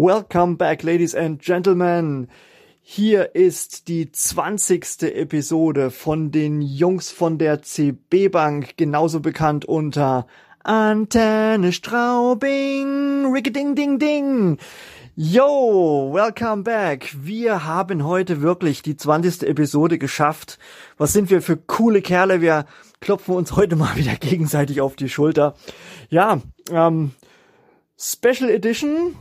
Welcome back, ladies and gentlemen. Hier ist die zwanzigste Episode von den Jungs von der CB Bank, genauso bekannt unter Antenne Straubing, Ricky Ding Ding. Yo, welcome back. Wir haben heute wirklich die zwanzigste Episode geschafft. Was sind wir für coole Kerle? Wir klopfen uns heute mal wieder gegenseitig auf die Schulter. Ja, ähm, Special Edition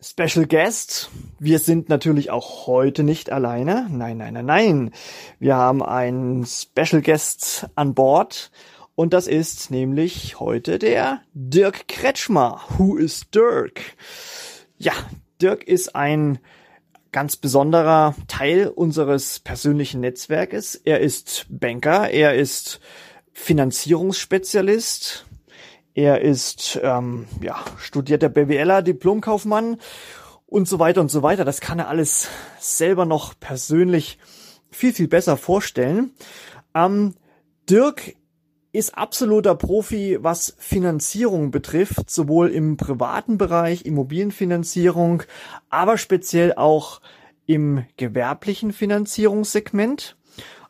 Special Guest. Wir sind natürlich auch heute nicht alleine. Nein, nein, nein, nein. Wir haben einen Special Guest an Bord. Und das ist nämlich heute der Dirk Kretschmer. Who is Dirk? Ja, Dirk ist ein ganz besonderer Teil unseres persönlichen Netzwerkes. Er ist Banker, er ist Finanzierungsspezialist, er ist ähm, ja, studierter BWLer, Diplomkaufmann und so weiter und so weiter. Das kann er alles selber noch persönlich viel, viel besser vorstellen. Ähm, Dirk ist absoluter Profi, was Finanzierung betrifft, sowohl im privaten Bereich, Immobilienfinanzierung, aber speziell auch im gewerblichen Finanzierungssegment.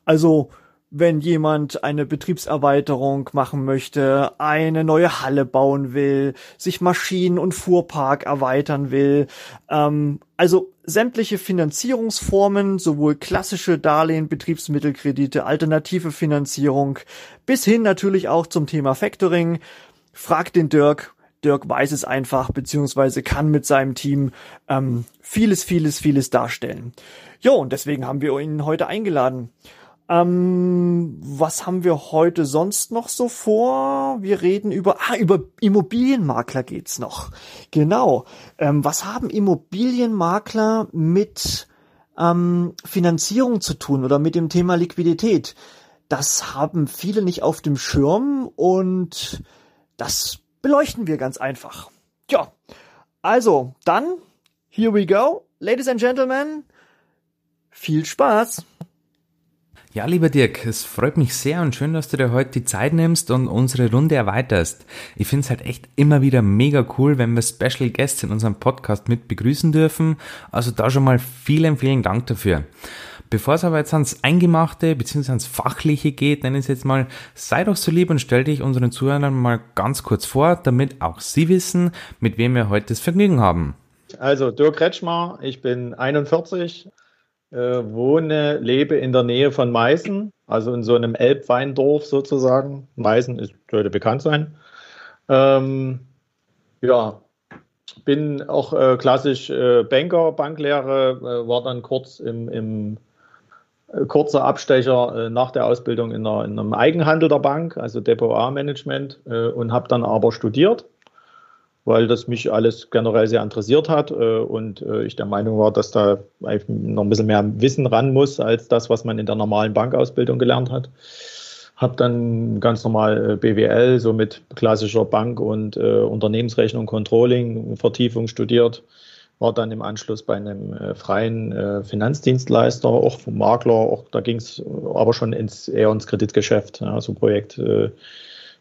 Also wenn jemand eine Betriebserweiterung machen möchte, eine neue Halle bauen will, sich Maschinen- und Fuhrpark erweitern will. Ähm, also sämtliche Finanzierungsformen, sowohl klassische Darlehen, Betriebsmittelkredite, alternative Finanzierung, bis hin natürlich auch zum Thema Factoring. Fragt den Dirk. Dirk weiß es einfach, beziehungsweise kann mit seinem Team ähm, vieles, vieles, vieles darstellen. Jo, und deswegen haben wir ihn heute eingeladen. Ähm, was haben wir heute sonst noch so vor? Wir reden über, ah, über Immobilienmakler geht's noch. Genau. Ähm, was haben Immobilienmakler mit ähm, Finanzierung zu tun oder mit dem Thema Liquidität? Das haben viele nicht auf dem Schirm und das beleuchten wir ganz einfach. Ja. Also, dann, here we go. Ladies and Gentlemen, viel Spaß! Ja, lieber Dirk, es freut mich sehr und schön, dass du dir heute die Zeit nimmst und unsere Runde erweiterst. Ich finde es halt echt immer wieder mega cool, wenn wir Special Guests in unserem Podcast mit begrüßen dürfen. Also da schon mal vielen, vielen Dank dafür. Bevor es aber jetzt ans Eingemachte bzw. ans Fachliche geht, nenne ich es jetzt mal, sei doch so lieb und stell dich unseren Zuhörern mal ganz kurz vor, damit auch sie wissen, mit wem wir heute das Vergnügen haben. Also Dirk Kretschmer, ich bin 41, äh, wohne, lebe in der Nähe von Meißen, also in so einem Elbweindorf sozusagen. Meißen ist, sollte bekannt sein. Ähm, ja, bin auch äh, klassisch äh, Banker, Banklehre, äh, war dann kurz im, im äh, kurzer Abstecher äh, nach der Ausbildung in, einer, in, einem Eigenhandel der Bank, also Depot A-Management, und habe dann aber studiert weil das mich alles generell sehr interessiert hat äh, und äh, ich der Meinung war, dass da noch ein bisschen mehr Wissen ran muss als das, was man in der normalen Bankausbildung gelernt hat. Habe dann ganz normal äh, BWL, so mit klassischer Bank- und Unternehmensrechnung, Controlling, Vertiefung studiert. War dann im Anschluss bei einem freien Finanzdienstleister, auch vom Makler, auch da ging es aber schon ins, eher ins Kreditgeschäft, ja, so Projekt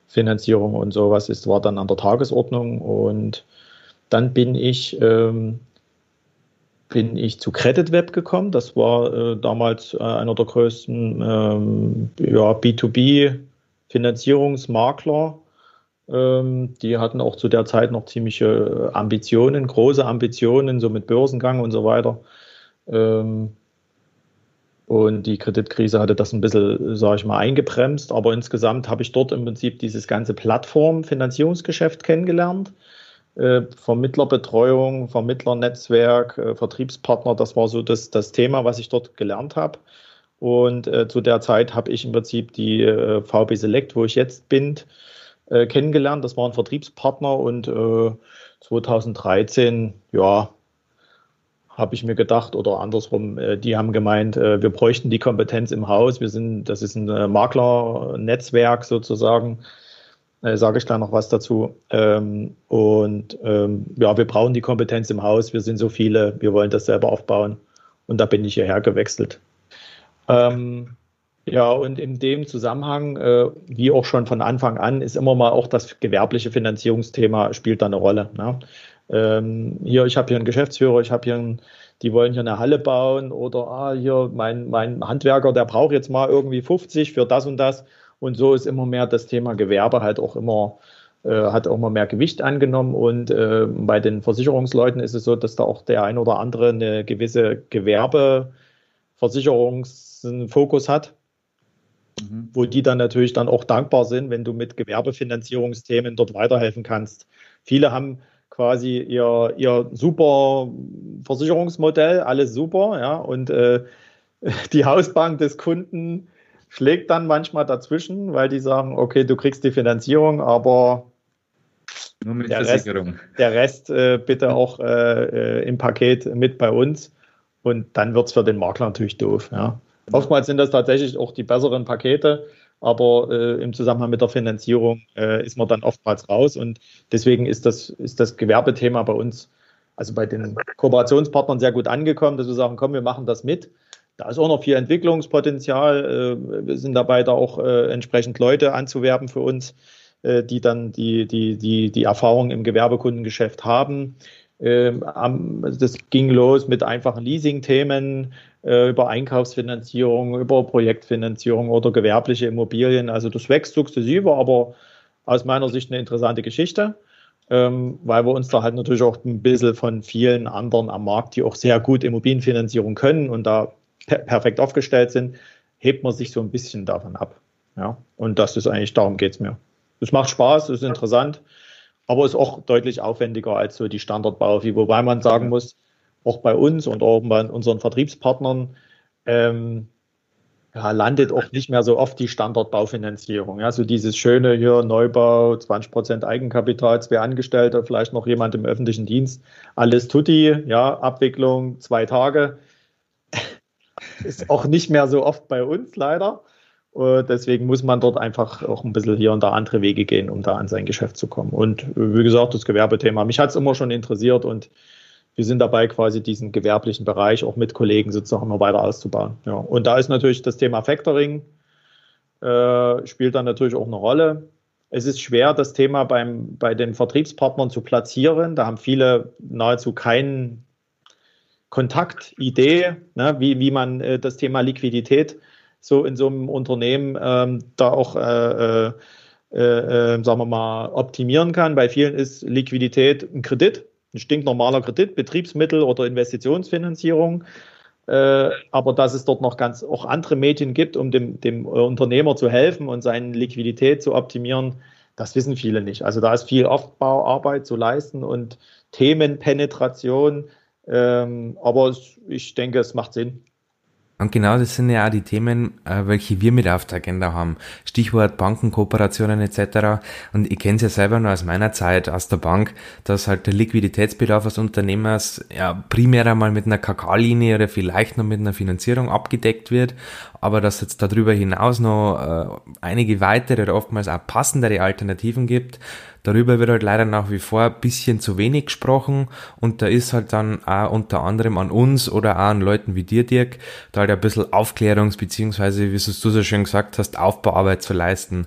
Finanzierung und sowas ist, war dann an der Tagesordnung und dann bin ich, ähm, bin ich zu CreditWeb gekommen. Das war äh, damals äh, einer der größten ähm, ja, B2B-Finanzierungsmakler. Ähm, die hatten auch zu der Zeit noch ziemliche Ambitionen, große Ambitionen, so mit Börsengang und so weiter. Ähm, und die Kreditkrise hatte das ein bisschen, sage ich mal, eingebremst. Aber insgesamt habe ich dort im Prinzip dieses ganze Plattform-Finanzierungsgeschäft kennengelernt. Äh, Vermittlerbetreuung, Vermittlernetzwerk, äh, Vertriebspartner, das war so das, das Thema, was ich dort gelernt habe. Und äh, zu der Zeit habe ich im Prinzip die äh, VB Select, wo ich jetzt bin, äh, kennengelernt. Das war ein Vertriebspartner und 2013, äh, ja, habe ich mir gedacht, oder andersrum, äh, die haben gemeint, äh, wir bräuchten die Kompetenz im Haus. Wir sind, das ist ein äh, Maklernetzwerk sozusagen. Sage ich gleich noch was dazu. Ähm, und ähm, ja, wir brauchen die Kompetenz im Haus. Wir sind so viele, wir wollen das selber aufbauen. Und da bin ich hierher gewechselt. Ähm, ja, und in dem Zusammenhang, wie auch schon von Anfang an, ist immer mal auch das gewerbliche Finanzierungsthema spielt da eine Rolle. Ne? Ähm, hier, ich habe hier einen Geschäftsführer, ich habe hier einen, die wollen hier eine Halle bauen oder ah, hier mein, mein Handwerker, der braucht jetzt mal irgendwie 50 für das und das. Und so ist immer mehr das Thema Gewerbe halt auch immer, äh, hat auch immer mehr Gewicht angenommen. Und äh, bei den Versicherungsleuten ist es so, dass da auch der ein oder andere eine gewisse Gewerbeversicherungsfokus hat. Mhm. Wo die dann natürlich dann auch dankbar sind, wenn du mit Gewerbefinanzierungsthemen dort weiterhelfen kannst. Viele haben quasi ihr, ihr super Versicherungsmodell, alles super, ja, und äh, die Hausbank des Kunden schlägt dann manchmal dazwischen, weil die sagen, okay, du kriegst die Finanzierung, aber nur mit der Versicherung. Rest, der Rest äh, bitte auch äh, äh, im Paket mit bei uns. Und dann wird es für den Makler natürlich doof. Ja. Oftmals sind das tatsächlich auch die besseren Pakete, aber äh, im Zusammenhang mit der Finanzierung äh, ist man dann oftmals raus. Und deswegen ist das, ist das Gewerbethema bei uns, also bei den Kooperationspartnern, sehr gut angekommen, dass wir sagen, komm, wir machen das mit. Da ist auch noch viel Entwicklungspotenzial. Äh, wir sind dabei, da auch äh, entsprechend Leute anzuwerben für uns, äh, die dann die, die, die, die Erfahrung im Gewerbekundengeschäft haben. Ähm, das ging los mit einfachen Leasing-Themen, äh, über Einkaufsfinanzierung, über Projektfinanzierung oder gewerbliche Immobilien. Also das wächst sukzessive, aber aus meiner Sicht eine interessante Geschichte, ähm, weil wir uns da halt natürlich auch ein bisschen von vielen anderen am Markt, die auch sehr gut Immobilienfinanzierung können und da per perfekt aufgestellt sind, hebt man sich so ein bisschen davon ab. Ja, und das ist eigentlich, darum geht es mir. Es macht Spaß, es ist interessant aber ist auch deutlich aufwendiger als so die Standardbaufi, wobei man sagen muss, auch bei uns und auch bei unseren Vertriebspartnern ähm, ja, landet auch nicht mehr so oft die Standardbaufinanzierung. Ja, so dieses schöne hier Neubau, 20 Prozent Eigenkapital, zwei Angestellte, vielleicht noch jemand im öffentlichen Dienst, alles tutti, ja, Abwicklung, zwei Tage. Ist auch nicht mehr so oft bei uns leider. Äh, deswegen muss man dort einfach auch ein bisschen hier und da andere Wege gehen, um da an sein Geschäft zu kommen. Und äh, wie gesagt, das Gewerbethema, mich hat es immer schon interessiert und wir sind dabei, quasi diesen gewerblichen Bereich auch mit Kollegen sozusagen noch weiter auszubauen. Ja. Und da ist natürlich das Thema Factoring, äh, spielt dann natürlich auch eine Rolle. Es ist schwer, das Thema beim, bei den Vertriebspartnern zu platzieren. Da haben viele nahezu keinen Kontakt, Idee, ne, wie, wie man äh, das Thema Liquidität so in so einem Unternehmen ähm, da auch, äh, äh, äh, sagen wir mal, optimieren kann. Bei vielen ist Liquidität ein Kredit, ein stinknormaler Kredit, Betriebsmittel oder Investitionsfinanzierung. Äh, aber dass es dort noch ganz auch andere Medien gibt, um dem, dem Unternehmer zu helfen und seine Liquidität zu optimieren, das wissen viele nicht. Also da ist viel Aufbauarbeit zu leisten und Themenpenetration. Ähm, aber ich denke, es macht Sinn. Und genau das sind ja auch die Themen, äh, welche wir mit auf der Agenda haben. Stichwort Bankenkooperationen etc. Und ich kenne es ja selber nur aus meiner Zeit aus der Bank, dass halt der Liquiditätsbedarf des Unternehmers ja primär einmal mit einer KK-Linie oder vielleicht noch mit einer Finanzierung abgedeckt wird, aber dass jetzt darüber hinaus noch äh, einige weitere oder oftmals auch passendere Alternativen gibt, Darüber wird halt leider nach wie vor ein bisschen zu wenig gesprochen. Und da ist halt dann auch unter anderem an uns oder auch an Leuten wie dir, Dirk, da halt ein bisschen Aufklärungs- beziehungsweise, wie du so schön gesagt hast, Aufbauarbeit zu leisten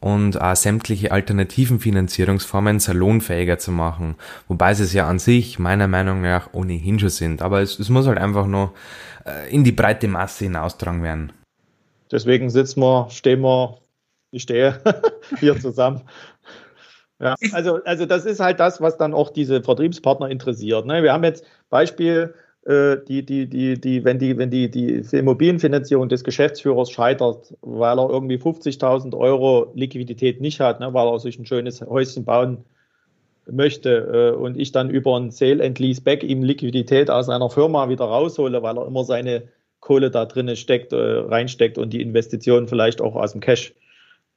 und auch sämtliche alternativen Finanzierungsformen salonfähiger zu machen. Wobei sie es ja an sich meiner Meinung nach ohnehin schon sind. Aber es, es muss halt einfach nur äh, in die breite Masse hinaustragen werden. Deswegen sitzen wir, stehen wir, ich stehe hier zusammen ja, also, also das ist halt das, was dann auch diese Vertriebspartner interessiert. Ne? Wir haben jetzt Beispiel, die, die, die, die, wenn die, wenn die, die Immobilienfinanzierung des Geschäftsführers scheitert, weil er irgendwie 50.000 Euro Liquidität nicht hat, ne, weil er sich ein schönes Häuschen bauen möchte äh, und ich dann über ein Sale and Lease Back ihm Liquidität aus einer Firma wieder raushole, weil er immer seine Kohle da drin steckt, äh, reinsteckt und die Investition vielleicht auch aus dem Cash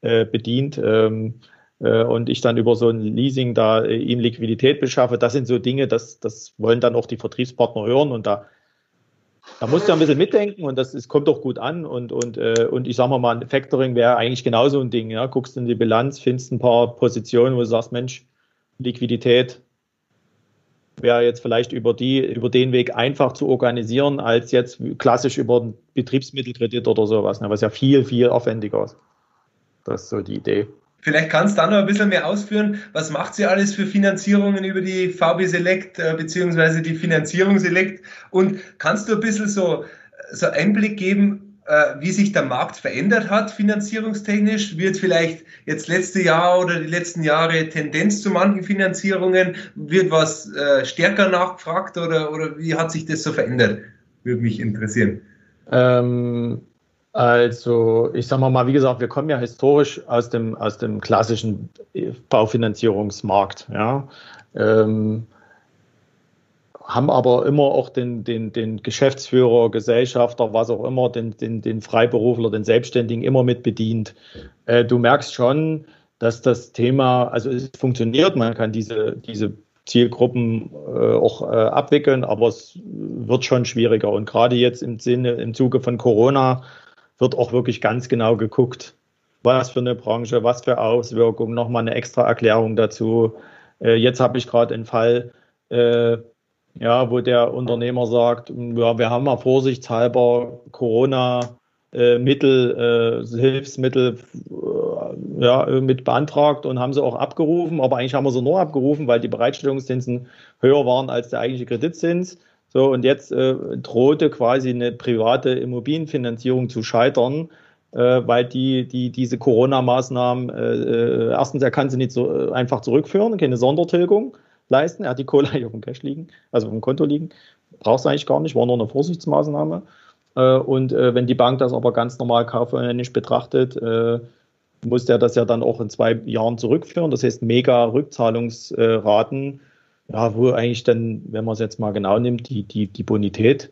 äh, bedient. Ähm, äh, und ich dann über so ein Leasing da äh, ihm Liquidität beschaffe. Das sind so Dinge, das, das wollen dann auch die Vertriebspartner hören und da, da musst du ein bisschen mitdenken und das, das kommt auch gut an und, und, äh, und ich sage mal, ein Factoring wäre eigentlich genauso ein Ding. Ja? Guckst in die Bilanz, findest ein paar Positionen, wo du sagst, Mensch, Liquidität wäre jetzt vielleicht über, die, über den Weg einfach zu organisieren, als jetzt klassisch über einen Betriebsmittelkredit oder sowas, ne? was ja viel, viel aufwendiger ist. Das ist so die Idee. Vielleicht kannst du da noch ein bisschen mehr ausführen. Was macht sie alles für Finanzierungen über die VB Select äh, beziehungsweise die Finanzierung Select? Und kannst du ein bisschen so, so Einblick geben, äh, wie sich der Markt verändert hat, finanzierungstechnisch? Wird vielleicht jetzt letzte Jahr oder die letzten Jahre Tendenz zu manchen Finanzierungen? Wird was äh, stärker nachgefragt oder, oder wie hat sich das so verändert? Würde mich interessieren. Ähm, also, ich sage mal, wie gesagt, wir kommen ja historisch aus dem, aus dem klassischen Baufinanzierungsmarkt. Ja. Ähm, haben aber immer auch den, den, den Geschäftsführer, Gesellschafter, was auch immer, den, den, den Freiberufler, den Selbstständigen immer mit bedient. Äh, du merkst schon, dass das Thema, also es funktioniert, man kann diese, diese Zielgruppen äh, auch äh, abwickeln, aber es wird schon schwieriger. Und gerade jetzt im Sinne, im Zuge von Corona wird auch wirklich ganz genau geguckt, was für eine Branche, was für Auswirkungen, nochmal eine extra Erklärung dazu. Äh, jetzt habe ich gerade einen Fall, äh, ja, wo der Unternehmer sagt, ja, wir haben mal vorsichtshalber Corona äh, Mittel, äh, Hilfsmittel äh, ja, mit beantragt und haben sie auch abgerufen, aber eigentlich haben wir sie nur abgerufen, weil die Bereitstellungszinsen höher waren als der eigentliche Kreditzins. So, und jetzt äh, drohte quasi eine private Immobilienfinanzierung zu scheitern, äh, weil die, die diese Corona-Maßnahmen, äh, äh, erstens, er kann sie nicht so äh, einfach zurückführen, keine Sondertilgung leisten. Er hat die Kohle hier auf dem Cash liegen, also auf dem Konto liegen. Brauchst du eigentlich gar nicht, war nur eine Vorsichtsmaßnahme. Äh, und wenn die Bank das aber ganz normal kaufmännisch betrachtet, muss der das ja dann auch in zwei Jahren zurückführen. Das heißt, mega Rückzahlungsraten ja, wo eigentlich dann, wenn man es jetzt mal genau nimmt, die, die, die Bonität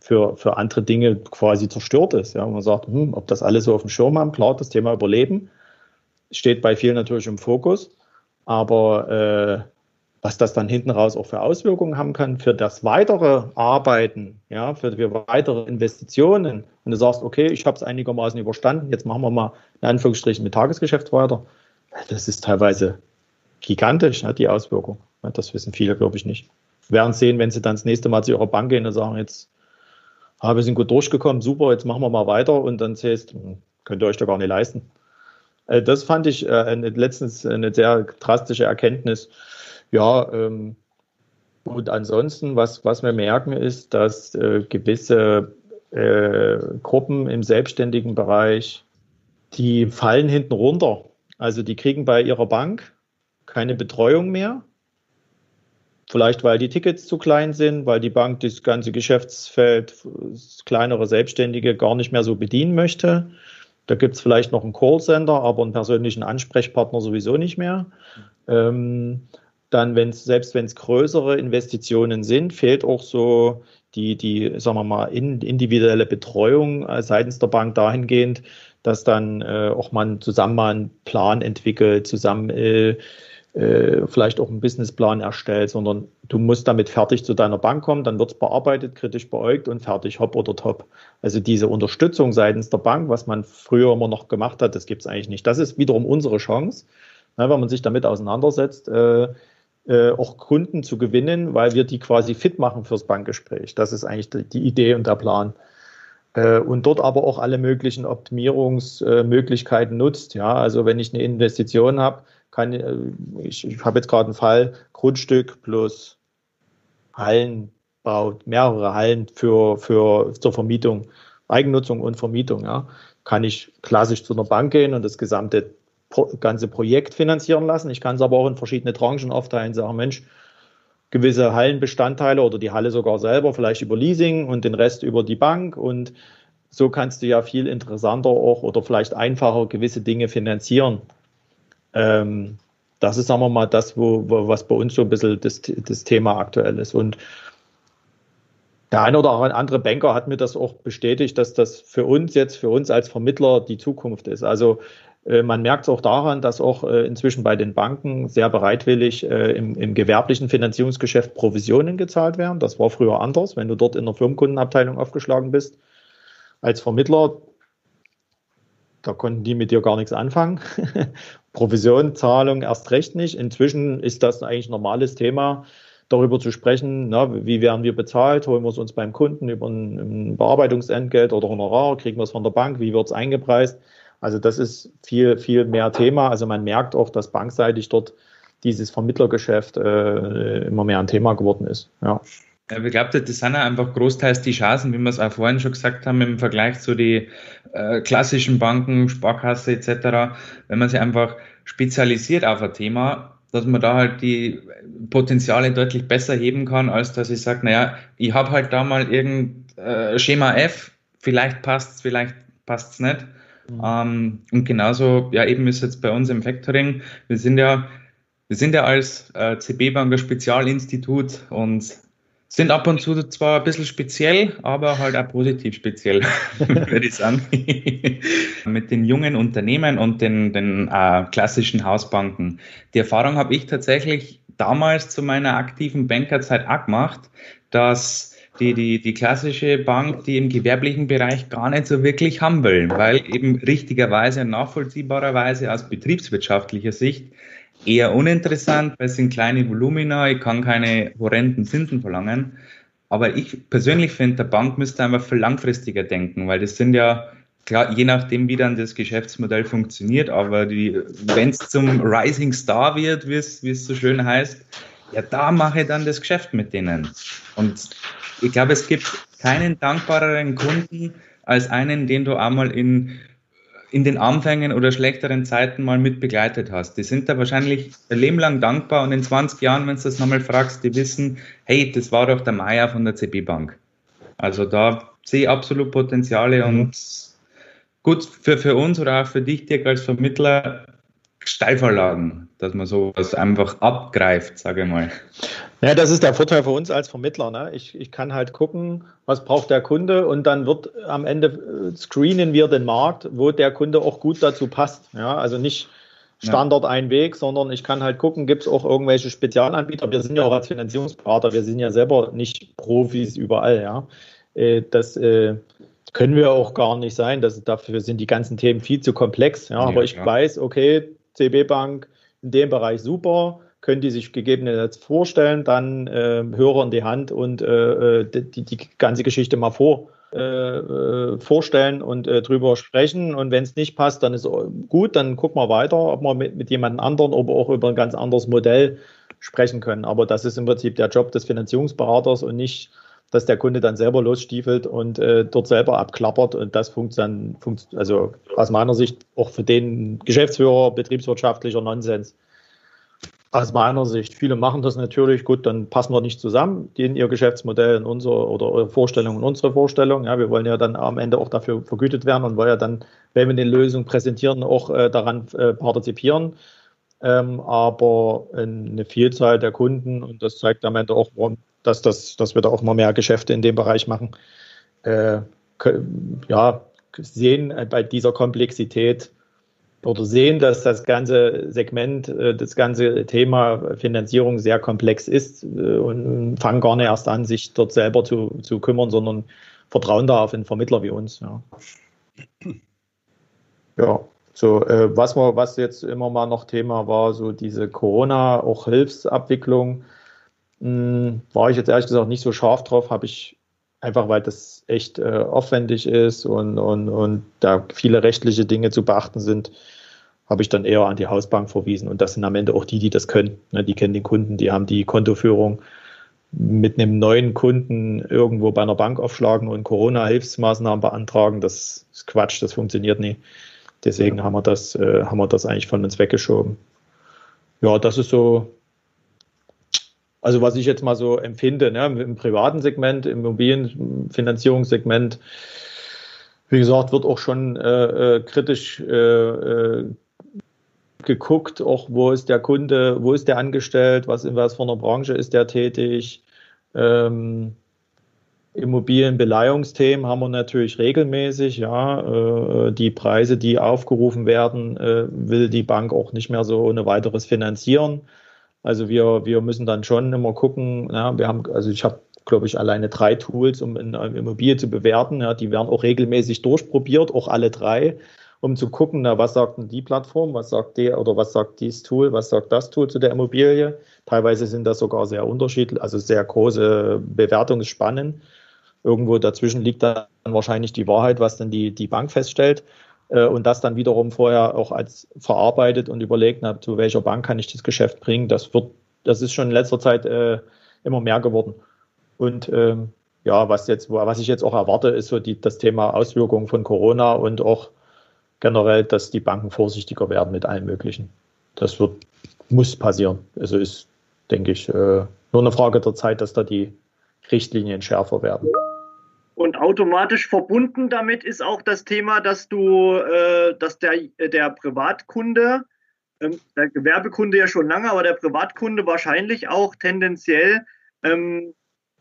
für, für andere Dinge quasi zerstört ist. Ja, man sagt, hm, ob das alles so auf dem Schirm haben, klar, das Thema Überleben steht bei vielen natürlich im Fokus, aber äh, was das dann hinten raus auch für Auswirkungen haben kann für das weitere Arbeiten, ja, für, für weitere Investitionen. Und du sagst, okay, ich habe es einigermaßen überstanden, jetzt machen wir mal in Anführungsstrichen mit Tagesgeschäft weiter. Das ist teilweise gigantisch, ne, die Auswirkung. Das wissen viele, glaube ich, nicht. Wir werden sehen, wenn sie dann das nächste Mal zu ihrer Bank gehen und sagen, jetzt ah, wir sind gut durchgekommen, super, jetzt machen wir mal weiter und dann zählst, hm, könnt ihr euch doch gar nicht leisten. Äh, das fand ich äh, letztens eine sehr drastische Erkenntnis. Ja, ähm, und ansonsten, was, was wir merken, ist, dass äh, gewisse äh, Gruppen im selbstständigen Bereich, die fallen hinten runter. Also die kriegen bei ihrer Bank keine Betreuung mehr. Vielleicht weil die Tickets zu klein sind, weil die Bank das ganze Geschäftsfeld, kleinere Selbstständige gar nicht mehr so bedienen möchte. Da gibt es vielleicht noch einen Callcenter, aber einen persönlichen Ansprechpartner sowieso nicht mehr. Ähm, dann, wenn's, selbst wenn es größere Investitionen sind, fehlt auch so die, die sagen wir mal, individuelle Betreuung seitens der Bank dahingehend, dass dann äh, auch man zusammen mal einen Plan entwickelt, zusammen äh, äh, vielleicht auch einen Businessplan erstellt, sondern du musst damit fertig zu deiner Bank kommen, dann wird es bearbeitet, kritisch beäugt und fertig, hopp oder top. Also diese Unterstützung seitens der Bank, was man früher immer noch gemacht hat, das gibt es eigentlich nicht. Das ist wiederum unsere Chance, ne, wenn man sich damit auseinandersetzt, äh, äh, auch Kunden zu gewinnen, weil wir die quasi fit machen fürs Bankgespräch. Das ist eigentlich die, die Idee und der Plan äh, und dort aber auch alle möglichen Optimierungsmöglichkeiten nutzt. Ja, also wenn ich eine Investition habe, kann, äh, ich, ich habe jetzt gerade einen Fall, Grundstück plus Hallenbau, mehrere Hallen für, für zur Vermietung, Eigennutzung und Vermietung, ja, kann ich klassisch zu einer Bank gehen und das gesamte ganze Projekt finanzieren lassen. Ich kann es aber auch in verschiedene Tranchen aufteilen, sagen, Mensch, gewisse Hallenbestandteile oder die Halle sogar selber, vielleicht über Leasing und den Rest über die Bank. Und so kannst du ja viel interessanter auch oder vielleicht einfacher gewisse Dinge finanzieren. Ähm, das ist, sagen wir mal, das, wo, wo, was bei uns so ein bisschen das, das Thema aktuell ist. Und der eine oder andere Banker hat mir das auch bestätigt, dass das für uns jetzt, für uns als Vermittler die Zukunft ist. Also äh, man merkt es auch daran, dass auch äh, inzwischen bei den Banken sehr bereitwillig äh, im, im, gewerblichen Finanzierungsgeschäft Provisionen gezahlt werden. Das war früher anders, wenn du dort in der Firmenkundenabteilung aufgeschlagen bist. Als Vermittler da konnten die mit dir gar nichts anfangen. Provisionzahlung erst recht nicht. Inzwischen ist das eigentlich ein normales Thema, darüber zu sprechen, na, wie werden wir bezahlt, holen wir es uns beim Kunden über ein, ein Bearbeitungsentgelt oder Honorar, kriegen wir es von der Bank, wie wird es eingepreist. Also das ist viel, viel mehr Thema. Also man merkt auch, dass bankseitig dort dieses Vermittlergeschäft äh, immer mehr ein Thema geworden ist. Ja. Ich glaube, das sind einfach großteils die Chancen, wie wir es auch vorhin schon gesagt haben, im Vergleich zu den äh, klassischen Banken, Sparkasse etc., wenn man sich einfach spezialisiert auf ein Thema, dass man da halt die Potenziale deutlich besser heben kann, als dass ich sage, naja, ich habe halt da mal irgendein äh, Schema F, vielleicht passt es, vielleicht passt es nicht. Mhm. Ähm, und genauso, ja, eben ist jetzt bei uns im Factoring, wir sind ja, wir sind ja als äh, CB Banker Spezialinstitut und sind ab und zu zwar ein bisschen speziell, aber halt auch positiv speziell, würde ich sagen. Mit den jungen Unternehmen und den, den äh, klassischen Hausbanken. Die Erfahrung habe ich tatsächlich damals zu meiner aktiven Bankerzeit auch gemacht, dass die, die, die klassische Bank, die im gewerblichen Bereich gar nicht so wirklich haben will, weil eben richtigerweise und nachvollziehbarerweise aus betriebswirtschaftlicher Sicht eher uninteressant, weil es sind kleine Volumina, ich kann keine horrenden Zinsen verlangen. Aber ich persönlich finde, der Bank müsste einfach viel langfristiger denken, weil das sind ja, klar, je nachdem, wie dann das Geschäftsmodell funktioniert, aber wenn es zum Rising Star wird, wie es so schön heißt, ja, da mache ich dann das Geschäft mit denen. Und ich glaube, es gibt keinen dankbareren Kunden als einen, den du einmal in in den Anfängen oder schlechteren Zeiten mal mit begleitet hast. Die sind da wahrscheinlich ein Leben lang dankbar und in 20 Jahren, wenn du das nochmal fragst, die wissen, hey, das war doch der Meier von der CB Bank. Also da sehe ich absolut Potenziale mhm. und gut für, für uns oder auch für dich, Dirk, als Vermittler, Steilvorlagen, dass man sowas einfach abgreift, sage ich mal. Ja, das ist der Vorteil für uns als Vermittler. Ne? Ich, ich kann halt gucken, was braucht der Kunde und dann wird am Ende äh, screenen wir den Markt, wo der Kunde auch gut dazu passt. Ja, also nicht Standard ja. ein Weg, sondern ich kann halt gucken, gibt es auch irgendwelche Spezialanbieter. Wir sind ja auch als Finanzierungsberater, wir sind ja selber nicht Profis überall. Ja, äh, das äh, können wir auch gar nicht sein. Das, dafür sind die ganzen Themen viel zu komplex. Ja, ja aber ich ja. weiß, okay, CB Bank in dem Bereich super, können die sich gegebenenfalls vorstellen, dann äh, Hörer in die Hand und äh, äh die, die ganze Geschichte mal vor, äh, äh, vorstellen und äh, drüber sprechen. Und wenn es nicht passt, dann ist gut, dann gucken wir weiter, ob wir mit, mit jemand anderen, aber auch über ein ganz anderes Modell sprechen können. Aber das ist im Prinzip der Job des Finanzierungsberaters und nicht dass der Kunde dann selber losstiefelt und äh, dort selber abklappert und das funktioniert, funkt, also aus meiner Sicht auch für den Geschäftsführer betriebswirtschaftlicher Nonsens. Aus meiner Sicht, viele machen das natürlich, gut, dann passen wir nicht zusammen, in ihr Geschäftsmodell in unsere oder Vorstellung und unsere Vorstellung. Ja, wir wollen ja dann am Ende auch dafür vergütet werden und wollen ja dann, wenn wir eine Lösung präsentieren, auch äh, daran äh, partizipieren. Ähm, aber eine Vielzahl der Kunden, und das zeigt am Ende auch, warum dass, das, dass wir da auch mal mehr Geschäfte in dem Bereich machen. Äh, ja, sehen bei dieser Komplexität oder sehen, dass das ganze Segment, äh, das ganze Thema Finanzierung sehr komplex ist äh, und fangen gar nicht erst an, sich dort selber zu, zu kümmern, sondern vertrauen da auf einen Vermittler wie uns. Ja, ja so äh, was, wir, was jetzt immer mal noch Thema war, so diese Corona, auch Hilfsabwicklung hm, war ich jetzt ehrlich gesagt nicht so scharf drauf, habe ich einfach, weil das echt äh, aufwendig ist und, und, und da viele rechtliche Dinge zu beachten sind, habe ich dann eher an die Hausbank verwiesen. Und das sind am Ende auch die, die das können. Ne, die kennen den Kunden, die haben die Kontoführung mit einem neuen Kunden irgendwo bei einer Bank aufschlagen und Corona-Hilfsmaßnahmen beantragen. Das ist Quatsch, das funktioniert nie. Deswegen haben wir das, äh, haben wir das eigentlich von uns weggeschoben. Ja, das ist so also was ich jetzt mal so empfinde, ne, im privaten Segment, im Immobilienfinanzierungssegment, wie gesagt, wird auch schon äh, äh, kritisch äh, äh, geguckt, auch wo ist der Kunde, wo ist der angestellt, was in was für einer Branche ist der tätig. Ähm, Immobilienbeleihungsthemen haben wir natürlich regelmäßig, ja. Äh, die Preise, die aufgerufen werden, äh, will die Bank auch nicht mehr so ohne weiteres finanzieren. Also wir, wir müssen dann schon immer gucken, ja, wir haben, also ich habe, glaube ich, alleine drei Tools, um eine Immobilie zu bewerten. Ja, die werden auch regelmäßig durchprobiert, auch alle drei, um zu gucken, na, was sagt denn die Plattform, was sagt der oder was sagt dieses Tool, was sagt das Tool zu der Immobilie. Teilweise sind das sogar sehr unterschiedlich, also sehr große Bewertungsspannen. Irgendwo dazwischen liegt dann wahrscheinlich die Wahrheit, was dann die, die Bank feststellt. Äh, und das dann wiederum vorher auch als verarbeitet und überlegt habe, zu welcher Bank kann ich das Geschäft bringen. Das wird, das ist schon in letzter Zeit äh, immer mehr geworden. Und ähm, ja, was jetzt, was ich jetzt auch erwarte, ist so die, das Thema Auswirkungen von Corona und auch generell, dass die Banken vorsichtiger werden mit allem Möglichen. Das wird, muss passieren. Also ist, denke ich, äh, nur eine Frage der Zeit, dass da die Richtlinien schärfer werden. Und automatisch verbunden damit ist auch das Thema, dass du, äh, dass der, der Privatkunde, ähm, der Gewerbekunde ja schon lange, aber der Privatkunde wahrscheinlich auch tendenziell ähm,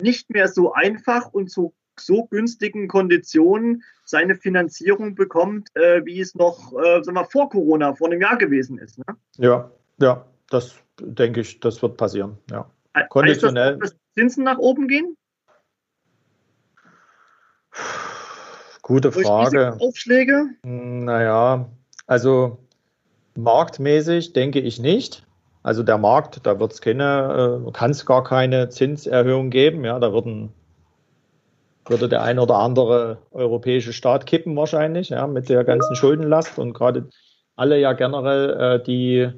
nicht mehr so einfach und zu so günstigen Konditionen seine Finanzierung bekommt, äh, wie es noch äh, sagen wir, vor Corona, vor einem Jahr gewesen ist. Ne? Ja, ja, das denke ich, das wird passieren. Ja. Konditionell. Heißt das, dass Zinsen nach oben gehen? Gute Frage. Aufschläge? Naja, also marktmäßig denke ich nicht. Also der Markt, da wird es keine, äh, kann es gar keine Zinserhöhung geben. Ja, da würden, würde der ein oder andere europäische Staat kippen wahrscheinlich, ja, mit der ganzen Schuldenlast und gerade alle ja generell, äh, die,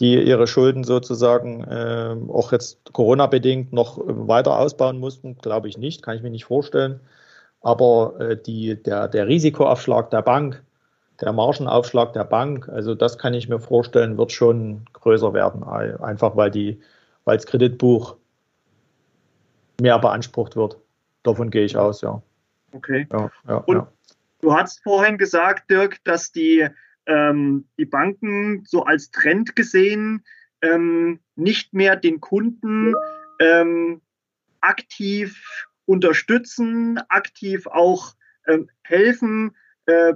die ihre Schulden sozusagen äh, auch jetzt Corona-bedingt noch weiter ausbauen mussten, glaube ich nicht, kann ich mir nicht vorstellen. Aber äh, die, der, der Risikoaufschlag der Bank, der Margenaufschlag der Bank, also das kann ich mir vorstellen, wird schon größer werden, einfach weil die, weil das Kreditbuch mehr beansprucht wird. Davon gehe ich aus, ja. Okay. Ja, ja, Und ja. du hast vorhin gesagt, Dirk, dass die, ähm, die Banken so als Trend gesehen ähm, nicht mehr den Kunden ähm, aktiv unterstützen, aktiv auch ähm, helfen. Äh,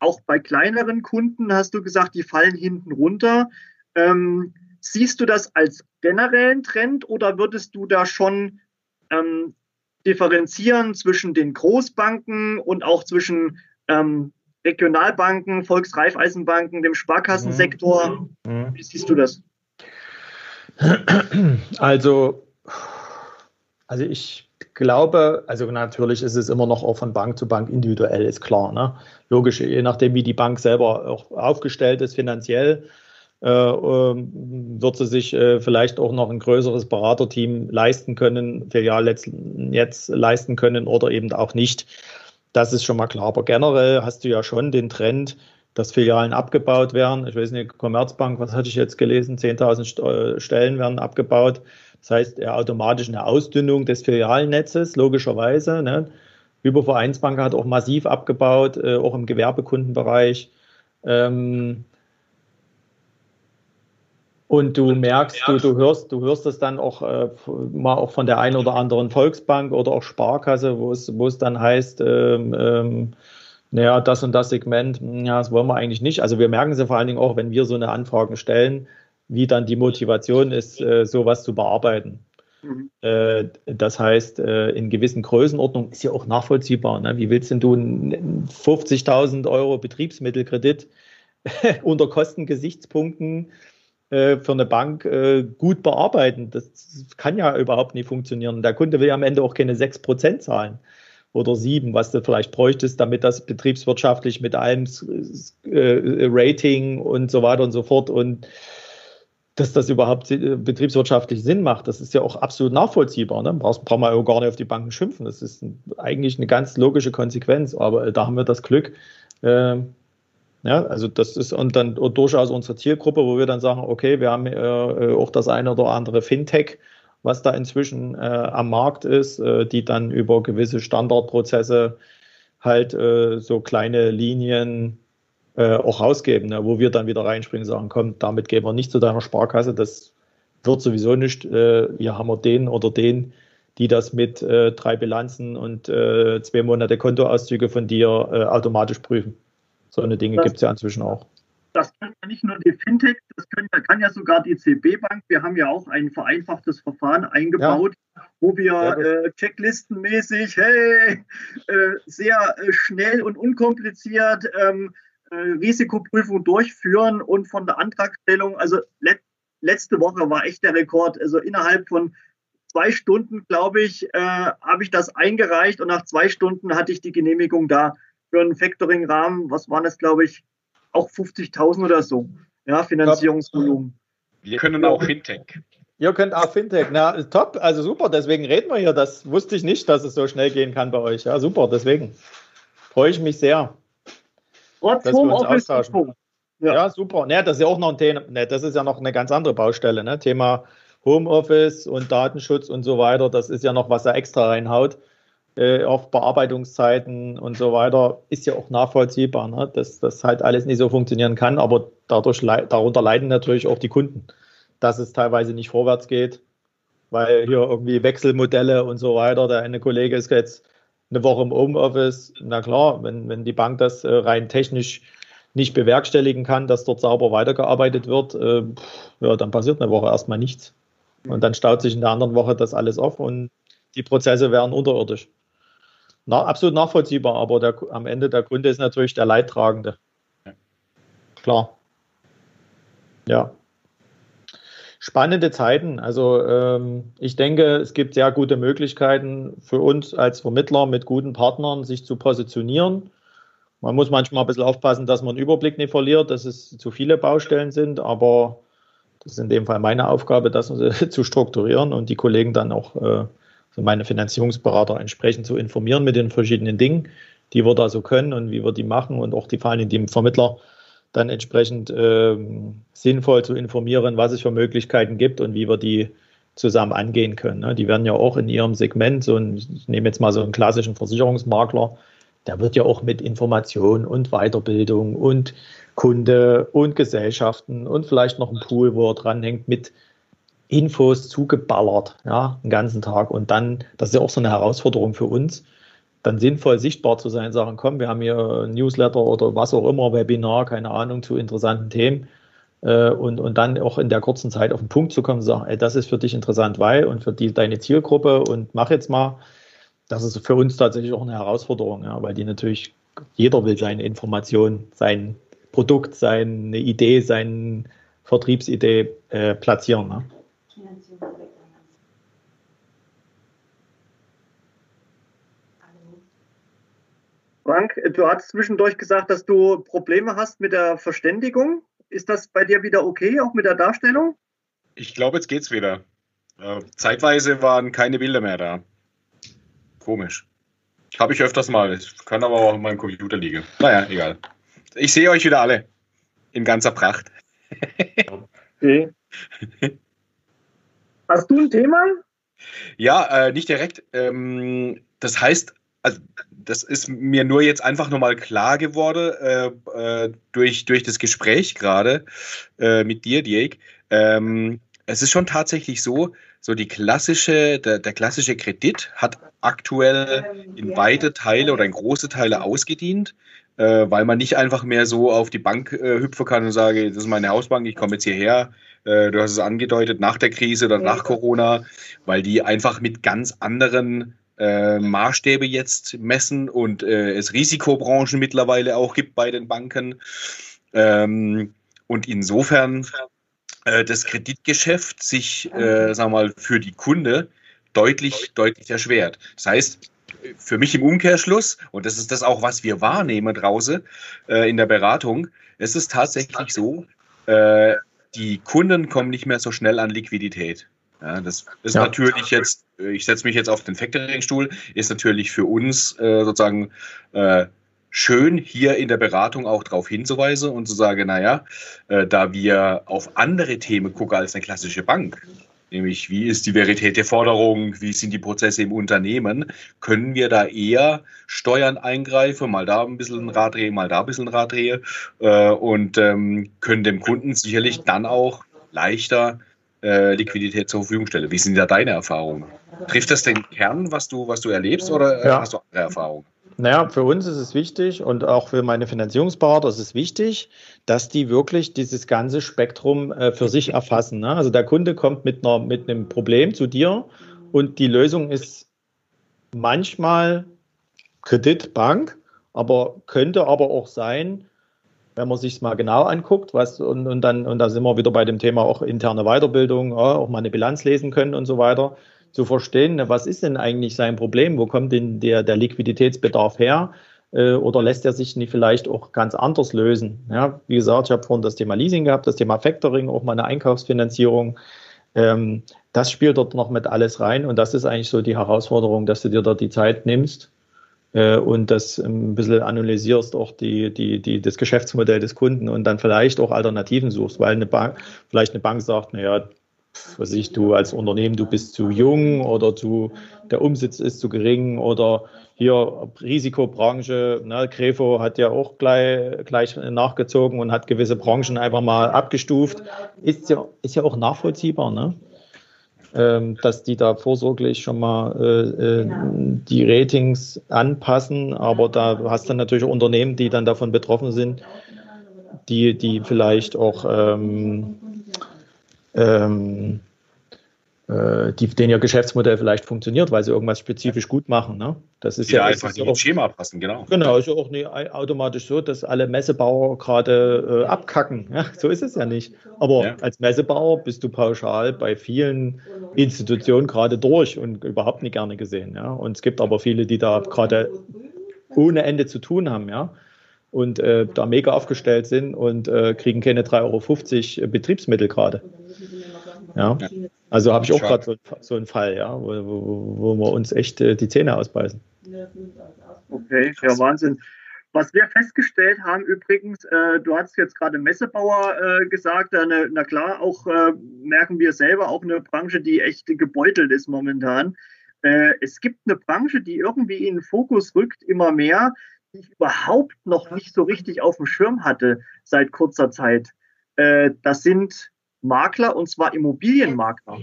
auch bei kleineren Kunden hast du gesagt, die fallen hinten runter. Ähm, siehst du das als generellen Trend oder würdest du da schon ähm, differenzieren zwischen den Großbanken und auch zwischen ähm, Regionalbanken, Volksreifeisenbanken, dem Sparkassensektor? Mhm. Wie siehst du das? Also, also ich glaube, also natürlich ist es immer noch auch von Bank zu Bank individuell, ist klar. Ne? Logisch, je nachdem, wie die Bank selber auch aufgestellt ist finanziell, äh, ähm, wird sie sich äh, vielleicht auch noch ein größeres Beraterteam leisten können, Filial jetzt, jetzt leisten können oder eben auch nicht. Das ist schon mal klar. Aber generell hast du ja schon den Trend, dass Filialen abgebaut werden. Ich weiß nicht, Commerzbank, was hatte ich jetzt gelesen? 10.000 Stellen werden abgebaut. Das heißt, automatisch eine Ausdünnung des Filialnetzes, logischerweise. Ne? Hypervereinsbank hat auch massiv abgebaut, äh, auch im Gewerbekundenbereich. Ähm, und du merkst, du, du hörst, du hörst das dann auch äh, mal auch von der einen oder anderen Volksbank oder auch Sparkasse, wo es, wo es dann heißt, ähm, ähm, naja, das und das Segment, ja, das wollen wir eigentlich nicht. Also wir merken es vor allen Dingen auch, wenn wir so eine Anfrage stellen, wie dann die Motivation ist, äh, sowas zu bearbeiten. Mhm. Äh, das heißt, äh, in gewissen Größenordnungen ist ja auch nachvollziehbar. Ne? Wie willst denn du 50.000 Euro Betriebsmittelkredit unter Kostengesichtspunkten für eine Bank gut bearbeiten? Das kann ja überhaupt nicht funktionieren. Der Kunde will ja am Ende auch keine 6% zahlen oder 7, was du vielleicht bräuchtest, damit das betriebswirtschaftlich mit allem Rating und so weiter und so fort und dass das überhaupt äh, betriebswirtschaftlich Sinn macht, das ist ja auch absolut nachvollziehbar. Ne? Brauchst, braucht man ja gar nicht auf die Banken schimpfen. Das ist eigentlich eine ganz logische Konsequenz. Aber äh, da haben wir das Glück. Äh, ja, also das ist und dann durchaus unsere Zielgruppe, wo wir dann sagen, okay, wir haben äh, äh, auch das eine oder andere Fintech, was da inzwischen äh, am Markt ist, die dann über gewisse Standardprozesse halt so kleine Linien äh, auch rausgeben, ne, wo wir dann wieder reinspringen und sagen, komm, damit gehen wir nicht zu deiner Sparkasse, das wird sowieso nicht. Äh, wir haben wir den oder den, die das mit äh, drei Bilanzen und äh, zwei Monate Kontoauszüge von dir äh, automatisch prüfen. So eine Dinge gibt es ja inzwischen auch. Das kann ja nicht nur die Fintech, das können, kann ja sogar die CB Bank. Wir haben ja auch ein vereinfachtes Verfahren eingebaut, ja. wo wir äh, checklistenmäßig, hey, äh, sehr schnell und unkompliziert ähm, äh, Risikoprüfung durchführen und von der Antragstellung, also let, letzte Woche war echt der Rekord, also innerhalb von zwei Stunden, glaube ich, äh, habe ich das eingereicht und nach zwei Stunden hatte ich die Genehmigung da für einen Factoring-Rahmen, was waren das, glaube ich, auch 50.000 oder so. Ja, Finanzierungsvolumen. Wir können auch Fintech. Ihr könnt auch Fintech. Na, top, also super, deswegen reden wir hier. Das wusste ich nicht, dass es so schnell gehen kann bei euch. Ja, super, deswegen freue ich mich sehr. Trotz dass wir uns austauschen. Ja. ja, super. Ne, das ist ja auch noch ein Thema, ne, das ist ja noch eine ganz andere Baustelle, ne? Thema Homeoffice und Datenschutz und so weiter. Das ist ja noch, was da extra reinhaut. Äh, auf Bearbeitungszeiten und so weiter, ist ja auch nachvollziehbar, ne? dass das halt alles nicht so funktionieren kann, aber dadurch, darunter leiden natürlich auch die Kunden dass es teilweise nicht vorwärts geht, weil hier irgendwie Wechselmodelle und so weiter. Der eine Kollege ist jetzt eine Woche im Homeoffice. Na klar, wenn, wenn die Bank das äh, rein technisch nicht bewerkstelligen kann, dass dort sauber weitergearbeitet wird, äh, ja, dann passiert eine Woche erstmal nichts. Und dann staut sich in der anderen Woche das alles auf und die Prozesse werden unterirdisch. Na, absolut nachvollziehbar, aber der, am Ende der Kunde ist natürlich der Leidtragende. Klar. Ja spannende Zeiten. Also ähm, ich denke, es gibt sehr gute Möglichkeiten für uns als Vermittler mit guten Partnern, sich zu positionieren. Man muss manchmal ein bisschen aufpassen, dass man den Überblick nicht verliert, dass es zu viele Baustellen sind, aber das ist in dem Fall meine Aufgabe, das zu strukturieren und die Kollegen dann auch, also meine Finanzierungsberater entsprechend zu informieren mit den verschiedenen Dingen, die wir da so können und wie wir die machen und auch die vor allem die Vermittler dann entsprechend äh, sinnvoll zu informieren, was es für Möglichkeiten gibt und wie wir die zusammen angehen können. Ne? Die werden ja auch in ihrem Segment, so ein, ich nehme jetzt mal so einen klassischen Versicherungsmakler, der wird ja auch mit Information und Weiterbildung und Kunde und Gesellschaften und vielleicht noch ein Pool, wo er dranhängt, mit Infos zugeballert, ja, den ganzen Tag. Und dann, das ist ja auch so eine Herausforderung für uns, dann sinnvoll sichtbar zu sein, sagen, komm, wir haben hier ein Newsletter oder was auch immer, Webinar, keine Ahnung, zu interessanten Themen. Äh, und, und dann auch in der kurzen Zeit auf den Punkt zu kommen, sagen, ey, das ist für dich interessant, weil und für die, deine Zielgruppe und mach jetzt mal. Das ist für uns tatsächlich auch eine Herausforderung, ja, weil die natürlich, jeder will seine Information, sein Produkt, seine Idee, seine Vertriebsidee äh, platzieren. Ne? Frank, du hast zwischendurch gesagt, dass du Probleme hast mit der Verständigung. Ist das bei dir wieder okay, auch mit der Darstellung? Ich glaube, jetzt geht's wieder. Äh, zeitweise waren keine Bilder mehr da. Komisch. Habe ich öfters mal. Kann aber auch in meinem Computer liegen. Naja, egal. Ich sehe euch wieder alle. In ganzer Pracht. okay. Hast du ein Thema? Ja, äh, nicht direkt. Ähm, das heißt, also das ist mir nur jetzt einfach nochmal klar geworden äh, äh, durch, durch das Gespräch gerade äh, mit dir, Diego. Ähm, es ist schon tatsächlich so, so die klassische, der, der klassische Kredit hat aktuell in weite Teile oder in große Teile ausgedient, äh, weil man nicht einfach mehr so auf die Bank äh, hüpfen kann und sage, das ist meine Hausbank, ich komme jetzt hierher. Äh, du hast es angedeutet, nach der Krise oder nach Corona, weil die einfach mit ganz anderen äh, Maßstäbe jetzt messen und äh, es Risikobranchen mittlerweile auch gibt bei den Banken. Ähm, und insofern äh, das Kreditgeschäft sich, äh, sagen wir mal, für die Kunde deutlich, deutlich erschwert. Das heißt, für mich im Umkehrschluss, und das ist das auch, was wir wahrnehmen draußen äh, in der Beratung, es ist tatsächlich so, äh, die Kunden kommen nicht mehr so schnell an Liquidität. Ja, das ist ja. natürlich jetzt, ich setze mich jetzt auf den Factoring-Stuhl, ist natürlich für uns äh, sozusagen äh, schön, hier in der Beratung auch darauf hinzuweisen und zu sagen, naja, äh, da wir auf andere Themen gucken als eine klassische Bank, nämlich wie ist die Verität der Forderung, wie sind die Prozesse im Unternehmen, können wir da eher Steuern eingreifen, mal da ein bisschen ein Rad drehen, mal da ein bisschen Rad drehen äh, und ähm, können dem Kunden sicherlich dann auch leichter äh, Liquidität zur Verfügung stelle. Wie sind da deine Erfahrungen? Trifft das den Kern, was du, was du erlebst, oder äh, ja. hast du andere Erfahrungen? Naja, für uns ist es wichtig und auch für meine Finanzierungsberater ist es wichtig, dass die wirklich dieses ganze Spektrum äh, für sich erfassen. Ne? Also der Kunde kommt mit, einer, mit einem Problem zu dir und die Lösung ist manchmal Kreditbank, aber könnte aber auch sein, wenn man sich mal genau anguckt, was und, und dann und da sind wir wieder bei dem Thema auch interne Weiterbildung, ja, auch mal eine Bilanz lesen können und so weiter, zu verstehen, was ist denn eigentlich sein Problem, wo kommt denn der, der Liquiditätsbedarf her, Äh, oder lässt er sich nicht vielleicht auch ganz anders lösen? Ja, wie gesagt, ich habe vorhin das Thema Leasing gehabt, das Thema Factoring, auch mal eine Einkaufsfinanzierung. Ähm, das spielt dort noch mit alles rein und das ist eigentlich so die Herausforderung, dass du dir da die Zeit nimmst und das ein bisschen analysierst, auch die, die, die, das Geschäftsmodell des Kunden und dann vielleicht auch Alternativen suchst, weil eine Bank, vielleicht eine Bank sagt, naja, was ich, du als Unternehmen, du bist zu jung oder zu, der Umsatz ist zu gering oder hier Risikobranche, ne, Grefo hat ja auch gleich, gleich nachgezogen und hat gewisse Branchen einfach mal abgestuft. Ist ja, ist ja auch nachvollziehbar, ne? Ähm, dass die da vorsorglich schon mal äh, äh, die Ratings anpassen, aber da hast du natürlich Unternehmen, die dann davon betroffen sind, die, die vielleicht auch ähm, ähm, äh, die, denen ihr Geschäftsmodell vielleicht funktioniert, weil sie irgendwas spezifisch gut machen. Ne? Das ist ja, ja einfach nicht ins Schema passen, genau. Genau, ist ja auch nicht automatisch so, dass alle Messebauer gerade äh, abkacken. Ja, so ist es ja nicht. Aber ja. als Messebauer bist du pauschal bei vielen Institutionen gerade durch und überhaupt nicht gerne gesehen. Ja? Und es gibt aber viele, die da gerade ohne Ende zu tun haben, ja. Und äh, da mega aufgestellt sind und äh, kriegen keine 3,50 Euro Betriebsmittel gerade. Ja. Also habe ich auch gerade so, so, einen Fall, ja, wo, wo, wo wir uns echt äh, die Zähne ausbeißen. Okay, ja, Wahnsinn. Was wir festgestellt haben übrigens, äh, du hast jetzt gerade Messebauer äh, gesagt, äh, na klar, auch äh, merken wir selber, auch eine Branche, die echt gebeutelt ist momentan. Äh, es gibt eine Branche, die irgendwie in den Fokus rückt, immer mehr, die ich überhaupt noch nicht so richtig auf dem Schirm hatte seit kurzer Zeit. das sind Makler und zwar Immobilienmakler.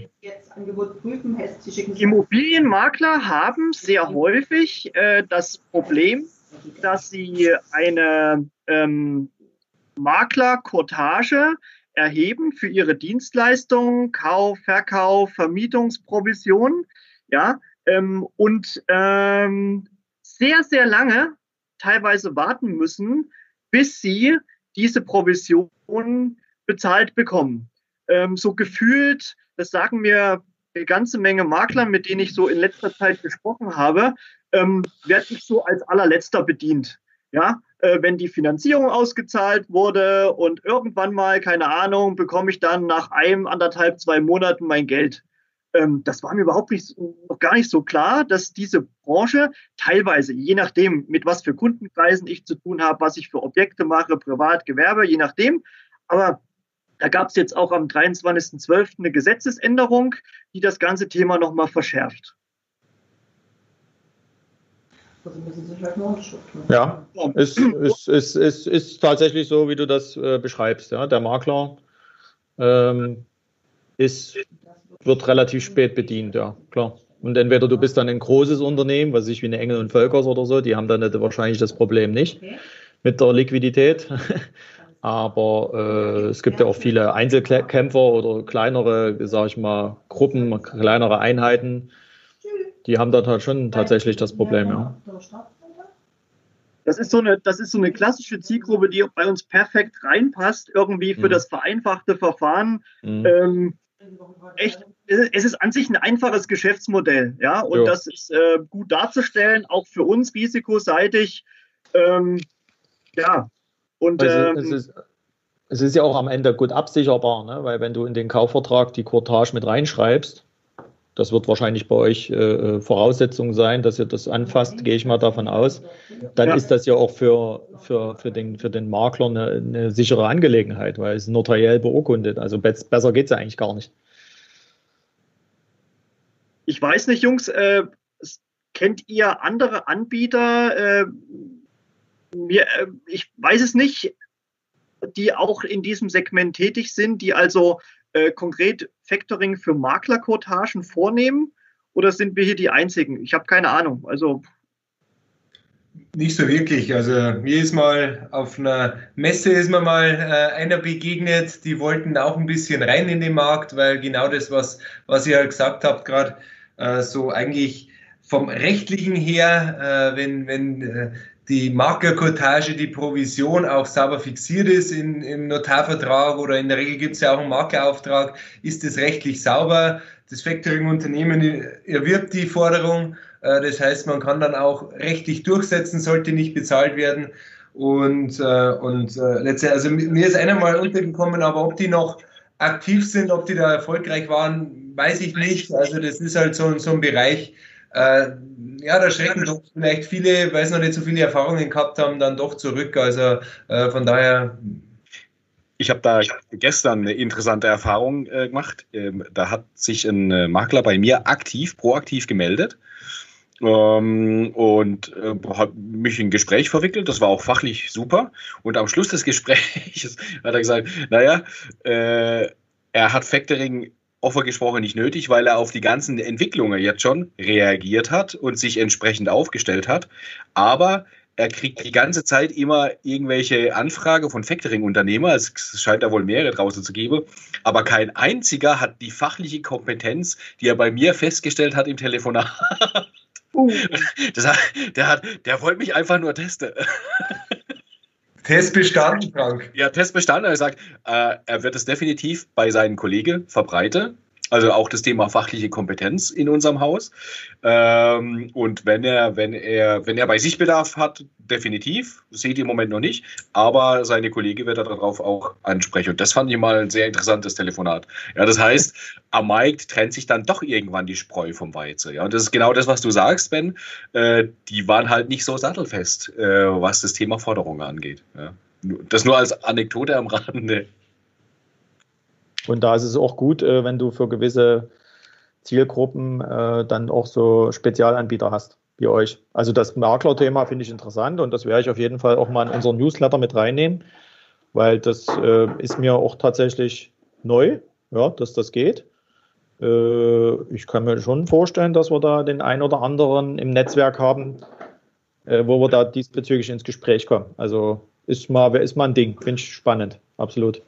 Immobilienmakler haben sehr häufig äh, das Problem, dass sie eine ähm, Maklerkortage erheben für ihre Dienstleistungen, Kauf, Verkauf, Vermietungsprovision, ja, ähm, und ähm, sehr, sehr lange teilweise warten müssen, bis sie diese Provision bezahlt bekommen ähm, so gefühlt, das sagen mir eine ganze Menge Makler, mit denen ich so in letzter Zeit gesprochen habe, ähm, werde ich so als allerletzter bedient. Ja, äh, wenn die Finanzierung ausgezahlt wurde und irgendwann mal, keine Ahnung, bekomme ich dann nach einem, anderthalb, zwei Monaten mein Geld. Ähm, das war mir überhaupt nicht, noch gar nicht so klar, dass diese Branche teilweise, je nachdem, mit was für Kundenkreisen ich zu tun habe, was ich für Objekte mache, Privat, Gewerbe, je nachdem, aber da gab es jetzt auch am 23.12. eine Gesetzesänderung, die das ganze Thema nochmal verschärft. Also müssen Sie vielleicht eine Unterschrift Ja, ist, ist, ist, ist, ist tatsächlich so, wie du das äh, beschreibst. Ja. Der Makler ähm, ist, wird relativ spät bedient, ja, klar. Und entweder du bist dann ein großes Unternehmen, was ich wie eine Engel und Völkers oder so, die haben dann wahrscheinlich das Problem nicht mit der Liquidität. Aber äh, es gibt ja auch viele Einzelkämpfer oder kleinere, sage ich mal, Gruppen, kleinere Einheiten. Die haben dann halt schon tatsächlich das Problem, ja. Das ist so eine, das ist so eine klassische Zielgruppe, die bei uns perfekt reinpasst, irgendwie für mhm. das vereinfachte Verfahren. Mhm. Ähm, echt, es ist an sich ein einfaches Geschäftsmodell, ja, und jo. das ist äh, gut darzustellen, auch für uns risikoseitig. Ähm, ja, und, also, ähm, es, ist, es ist ja auch am Ende gut absicherbar, ne? weil wenn du in den Kaufvertrag die Courtage mit reinschreibst, das wird wahrscheinlich bei euch äh, äh, Voraussetzung sein, dass ihr das anfasst, gehe ich mal davon aus. Dann ja. ist das ja auch für, für, für, den, für den Makler eine, eine sichere Angelegenheit, weil es notariell beurkundet. Also besser geht es ja eigentlich gar nicht. Ich weiß nicht, Jungs, äh, kennt ihr andere Anbieter, äh, mir, äh, ich weiß es nicht, die auch in diesem Segment tätig sind, die also äh, konkret Factoring für Maklerquotagen vornehmen? Oder sind wir hier die Einzigen? Ich habe keine Ahnung. Also nicht so wirklich. Also mir ist mal auf einer Messe ist mir mal äh, einer begegnet, die wollten auch ein bisschen rein in den Markt, weil genau das, was, was ihr halt gesagt habt, gerade äh, so eigentlich vom rechtlichen her, äh, wenn, wenn äh, die Maklerkotage, die Provision auch sauber fixiert ist in, im Notarvertrag oder in der Regel gibt es ja auch einen Makelauftrag, ist es rechtlich sauber. Das Factoring-Unternehmen erwirbt die Forderung. Äh, das heißt, man kann dann auch rechtlich durchsetzen, sollte nicht bezahlt werden. Und, äh, und äh, letztendlich, also mir ist einer mal untergekommen, aber ob die noch aktiv sind, ob die da erfolgreich waren, weiß ich nicht. Also das ist halt so, so ein Bereich, äh, ja, da schrecken doch vielleicht viele, weil sie noch nicht so viele Erfahrungen gehabt haben, dann doch zurück. Also äh, von daher. Ich habe da gestern eine interessante Erfahrung äh, gemacht. Ähm, da hat sich ein äh, Makler bei mir aktiv, proaktiv gemeldet ähm, und äh, hat mich in ein Gespräch verwickelt. Das war auch fachlich super. Und am Schluss des Gesprächs hat er gesagt, naja, äh, er hat Factoring offen gesprochen nicht nötig, weil er auf die ganzen Entwicklungen jetzt schon reagiert hat und sich entsprechend aufgestellt hat. Aber er kriegt die ganze Zeit immer irgendwelche Anfragen von Factoring-Unternehmern. Es scheint da wohl mehrere draußen zu geben. Aber kein einziger hat die fachliche Kompetenz, die er bei mir festgestellt hat im Telefonat. Uh. Das hat, der, hat, der wollte mich einfach nur testen. Test bestanden, Frank. Ja, Test bestanden. Er sagt, äh, er wird es definitiv bei seinen Kollegen verbreiten. Also auch das Thema fachliche Kompetenz in unserem Haus. Ähm, und wenn er, wenn er, wenn er bei sich Bedarf hat, definitiv, seht ihr im Moment noch nicht, aber seine Kollege wird er darauf auch ansprechen. Und das fand ich mal ein sehr interessantes Telefonat. Ja, das heißt, am Markt trennt sich dann doch irgendwann die Spreu vom Weizen. Ja, und das ist genau das, was du sagst, Ben. Äh, die waren halt nicht so sattelfest, äh, was das Thema Forderungen angeht. Ja. Das nur als Anekdote am Rande. Und da ist es auch gut, äh, wenn du für gewisse Zielgruppen äh, dann auch so Spezialanbieter hast, wie euch. Also das Makler-Thema finde ich interessant und das werde ich auf jeden Fall auch mal in unseren Newsletter mit reinnehmen, weil das äh, ist mir auch tatsächlich neu, ja, dass das geht. ich kann mir schon vorstellen, dass wir da den einen oder anderen im Netzwerk haben, wo wir da diesbezüglich ins Gespräch kommen. Also ist mal, ist mal ein Ding, finde ich spannend, absolut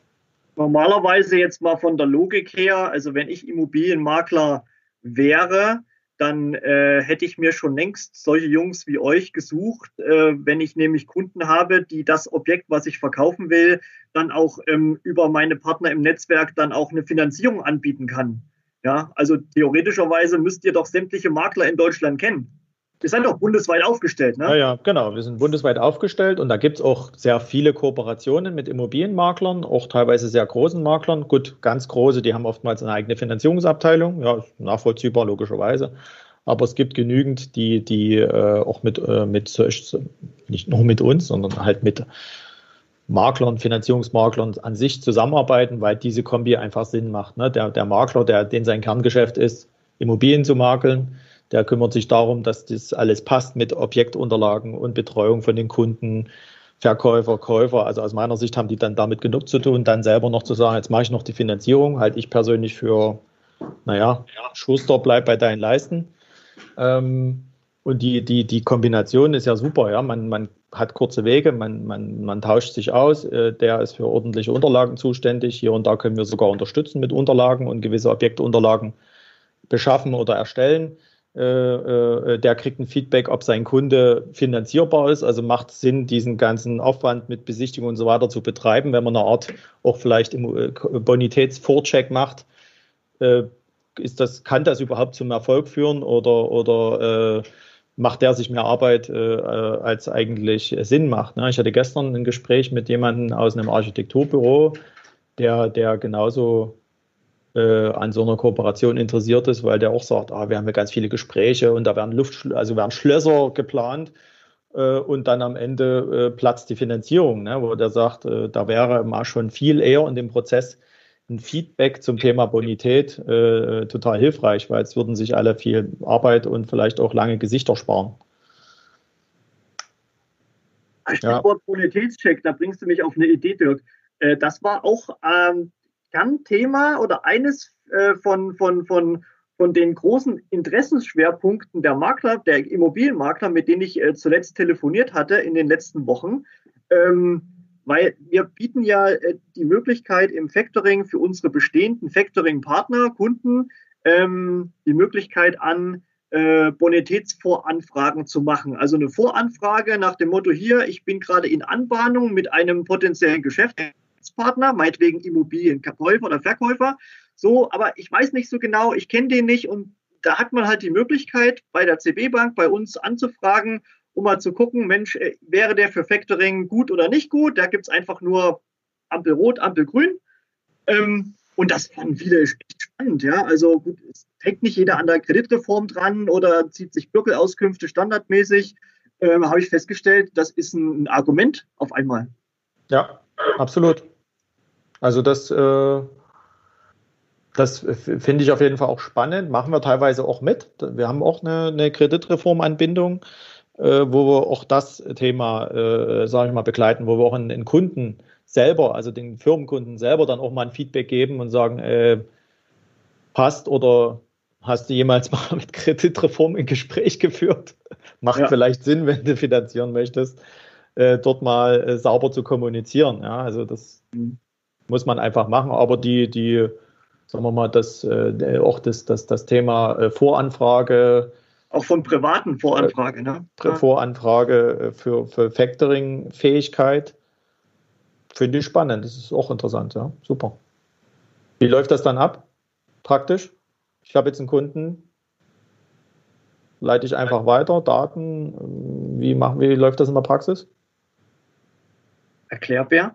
normalerweise jetzt mal von der Logik her, also wenn ich Immobilienmakler wäre, dann äh, hätte ich mir schon längst solche Jungs wie euch gesucht, äh, wenn ich nämlich Kunden habe, die das Objekt, was ich verkaufen will, dann auch ähm, über meine Partner im Netzwerk dann auch eine Finanzierung anbieten kann. Ja, also theoretischerweise müsst ihr doch sämtliche Makler in Deutschland kennen. Wir sind doch bundesweit aufgestellt, ne? Ja, ja, genau. Wir sind bundesweit aufgestellt und da gibt es auch sehr viele Kooperationen mit Immobilienmaklern, auch teilweise sehr großen Maklern. Gut, ganz große, die haben oftmals eine eigene Finanzierungsabteilung, ja, nachvollziehbar, logischerweise. Aber es gibt genügend, die, die äh, auch mit, äh, mit nicht nur mit uns, sondern halt mit Maklern, Finanzierungsmaklern an sich zusammenarbeiten, weil diese Kombi einfach Sinn macht. Ne? Der, der Makler, der, den sein Kerngeschäft ist, Immobilien zu makeln, der kümmert sich darum, dass das alles passt mit Objektunterlagen und Betreuung von den Kunden, Verkäufer, Käufer. Also aus meiner Sicht haben die dann damit genug zu tun, dann selber noch zu sagen, jetzt mache ich noch die Finanzierung, halte ich persönlich für, naja, Schuster, bleib bei deinen Leisten. Ähm, und die, die, die Kombination ist ja super, ja. Man, man hat kurze Wege, man, man, man tauscht sich aus, äh, der ist für ordentliche Unterlagen zuständig. Hier und da können wir sogar unterstützen mit Unterlagen und gewisse Objektunterlagen beschaffen oder erstellen. Äh, äh, der kriegt ein Feedback, ob sein Kunde finanzierbar ist. Also macht Sinn, diesen ganzen Aufwand mit Besichtigung und so weiter zu betreiben, wenn man eine Art auch vielleicht im äh, Bonitätsvorcheck macht. Ist das, kann das überhaupt zum Erfolg führen oder, oder äh, macht der sich mehr Arbeit, äh, als eigentlich Sinn macht? Ne? Ich hatte gestern ein Gespräch mit jemandem aus einem Architekturbüro, der, der genauso äh, an so einer Kooperation interessiert ist, weil der auch sagt, ah, wir haben ja ganz viele Gespräche und da werden Luft, also werden Schlösser geplant äh, und dann am Ende äh, platzt die Finanzierung, ne, wo der sagt, äh, da wäre mal schon viel eher in dem Prozess ein Feedback zum Thema Bonität äh, total hilfreich, weil es würden sich alle viel Arbeit und vielleicht auch lange Gesichter sparen. Stichwort ja. Bonitätscheck, da bringst du mich auf eine Idee, Dirk. Das war auch ähm, Kernthema oder eines äh, von, von, von, von den großen Interessensschwerpunkten der Makler, der Immobilienmakler, mit denen ich äh, zuletzt telefoniert hatte in den letzten Wochen. Ähm, weil wir bieten ja äh, die Möglichkeit im Factoring für unsere bestehenden Factoring-Partner, Kunden, ähm, die Möglichkeit an, Bonitätsvoranfragen zu machen. Also eine Voranfrage nach dem Motto hier, ich bin gerade in Anbahnung mit einem potenziellen Geschäftspartner, meinetwegen Immobilienkäufer oder Verkäufer. So, aber ich weiß nicht so genau, ich kenne den nicht und da hat man halt die Möglichkeit, bei der CB Bank bei uns anzufragen, um mal zu gucken, Mensch, äh, wäre der für Factoring gut oder nicht gut? Da gibt es einfach nur Ampel rot, Ampel grün. Ähm, und das fanden viele echt spannend, ja. Also gut, es hängt nicht jeder an der Kreditreform dran oder zieht sich Bürgelauskünfte standardmäßig. Ähm, Habe ich festgestellt, das ist ein, Argument auf einmal. Ja, absolut. Also das, äh, das finde ich auf jeden Fall auch spannend. Machen wir teilweise auch mit. Wir haben auch eine, eine Kreditreformanbindung, äh, wo wir auch das Thema, äh, sage ich mal, begleiten, wo wir auch einen Kunden selber, also den Firmenkunden selber dann auch mal ein Feedback geben und sagen, äh, passt oder hast du jemals mal mit Kreditreform ein Gespräch geführt? Macht ja. vielleicht Sinn, wenn du finanzieren möchtest, äh, dort mal äh, sauber zu kommunizieren. Ja, also das mhm. Muss man einfach machen. Aber die, die, sagen wir mal, das, äh, auch das, das, das Thema äh, Voranfrage, auch von privaten Voranfrage, ne? Voranfrage äh, für, für Factoring-Fähigkeit Finde ich spannend. Das ist auch interessant, ja. Super. Wie läuft das dann ab? Praktisch? Ich habe jetzt einen Kunden, leite ich einfach weiter, Daten. Wie, machen, wie läuft das in der Praxis? Erklärbär.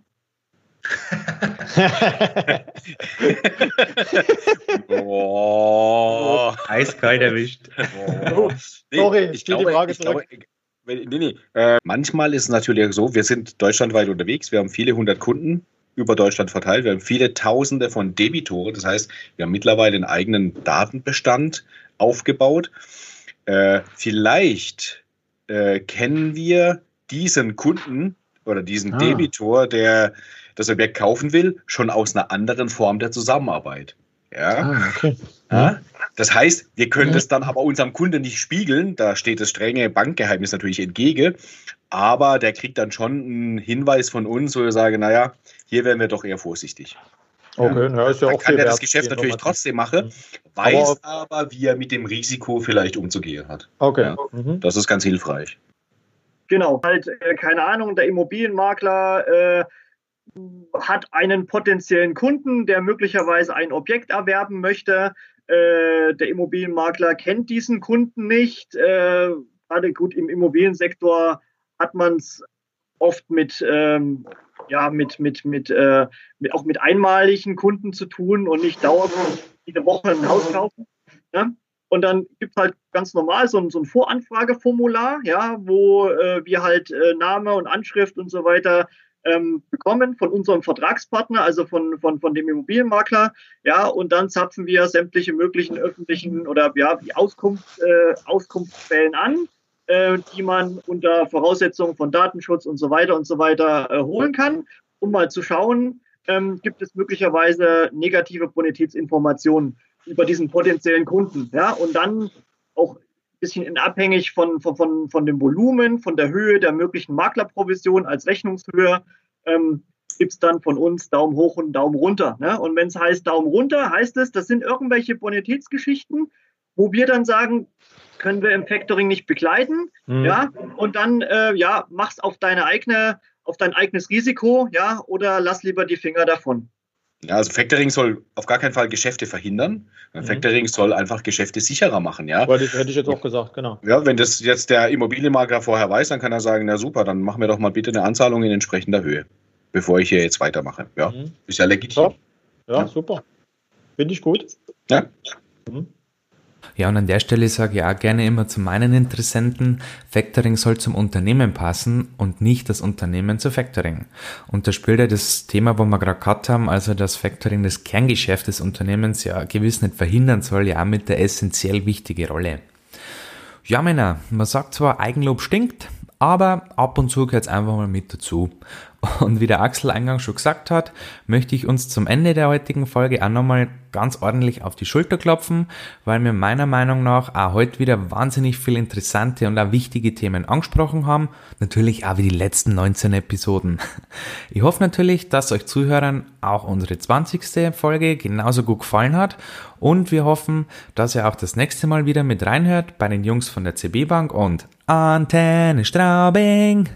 Oh, eiskalt erwischt. Oh. Sorry, ich, glaube, die Frage ich. Glaube, Nee, nee. Äh, manchmal ist es natürlich so, wir sind deutschlandweit unterwegs, wir haben viele hundert Kunden über Deutschland verteilt, wir haben viele Tausende von Debitoren, das heißt, wir haben mittlerweile einen eigenen Datenbestand aufgebaut. Äh, vielleicht äh, kennen wir diesen Kunden oder diesen ah. Debitor, der das Objekt kaufen will, schon aus einer anderen Form der Zusammenarbeit. Ja. Ah, okay. ja. Das heißt, wir können das dann aber unserem Kunden nicht spiegeln. Da steht das strenge Bankgeheimnis natürlich entgegen. Aber der kriegt dann schon einen Hinweis von uns, wo wir sagen, naja, hier wären wir doch eher vorsichtig. Okay, ja, ist ja auch kann er das Geschäft natürlich trotzdem machen, mhm. weiß aber, aber, wie er mit dem Risiko vielleicht umzugehen hat. Okay. Ja, mhm. Das ist ganz hilfreich. Genau, halt, äh, keine Ahnung, der Immobilienmakler äh, hat einen potenziellen Kunden, der möglicherweise ein Objekt erwerben möchte. Äh, der Immobilienmakler kennt diesen Kunden nicht. Äh, gerade gut im Immobiliensektor hat man es oft mit, ähm, ja, mit, mit, mit, äh, mit, auch mit einmaligen Kunden zu tun und nicht dauernd jede Woche ein Haus kaufen. Ne? Und dann gibt es halt ganz normal so ein, so ein Voranfrageformular, ja, wo äh, wir halt äh, Name und Anschrift und so weiter ähm, bekommen von unserem Vertragspartner, also von, von, von dem Immobilienmakler. Ja, und dann zapfen wir sämtliche möglichen öffentlichen oder ja, die Auskunft, äh, Auskunftsquellen an, äh, die man unter Voraussetzungen von Datenschutz und so weiter und so weiter äh, holen kann, um mal zu schauen, ähm, gibt es möglicherweise negative Bonitätsinformationen über diesen potenziellen Kunden. Ja, und dann auch bisschen abhängig von, von, von, von dem Volumen, von der Höhe der möglichen Maklerprovision als Rechnungshöhe, ähm, gibt es dann von uns Daumen hoch und Daumen runter. Ne? Und wenn es heißt Daumen runter, heißt es, das sind irgendwelche Bonitätsgeschichten, wo wir dann sagen, können wir im Factoring nicht begleiten, mhm. ja, und dann, äh, ja, mach's auf deine eigene, auf dein eigenes Risiko, ja, oder lass lieber die Finger davon. Ja, also Factoring soll auf gar keinen Fall Geschäfte verhindern. Mhm. Factoring soll einfach Geschäfte sicherer machen, ja. Das hätte ich jetzt auch gesagt, genau. Ja, wenn das jetzt der Immobilienmakler vorher weiß, dann kann er sagen, na super, dann machen wir doch mal bitte eine Anzahlung in entsprechender Höhe, bevor ich hier jetzt weitermache. Ja, mhm. ist ja legitim. Ja, ja, ja. super. Finde ich gut. Ja. Mhm. Ja, und an der Stelle sage ich auch gerne immer zu meinen Interessenten, Factoring soll zum Unternehmen passen und nicht das Unternehmen zu Factoring. Und da spielt ja das Thema, wo wir gerade gehabt haben, also das Factoring das Kerngeschäft des Unternehmens ja gewiss nicht verhindern soll, ja mit der essentiell wichtige Rolle. Ja, Männer, man sagt zwar, Eigenlob stinkt, Aber ab und zu gehört es einfach mal mit dazu. Und wie der Axel eingangs schon gesagt hat, möchte ich uns zum Ende der heutigen Folge auch nochmal ganz ordentlich auf die Schulter klopfen, weil wir meiner Meinung nach auch heute wieder wahnsinnig viel interessante und auch wichtige Themen angesprochen haben. Natürlich auch wie die letzten 19 Episoden. Ich hoffe natürlich, dass euch Zuhörern auch unsere 20. Folge genauso gut gefallen hat und wir hoffen, dass ihr auch das nächste Mal wieder mit reinhört bei den Jungs von der CB Bank und Antenne Straubing.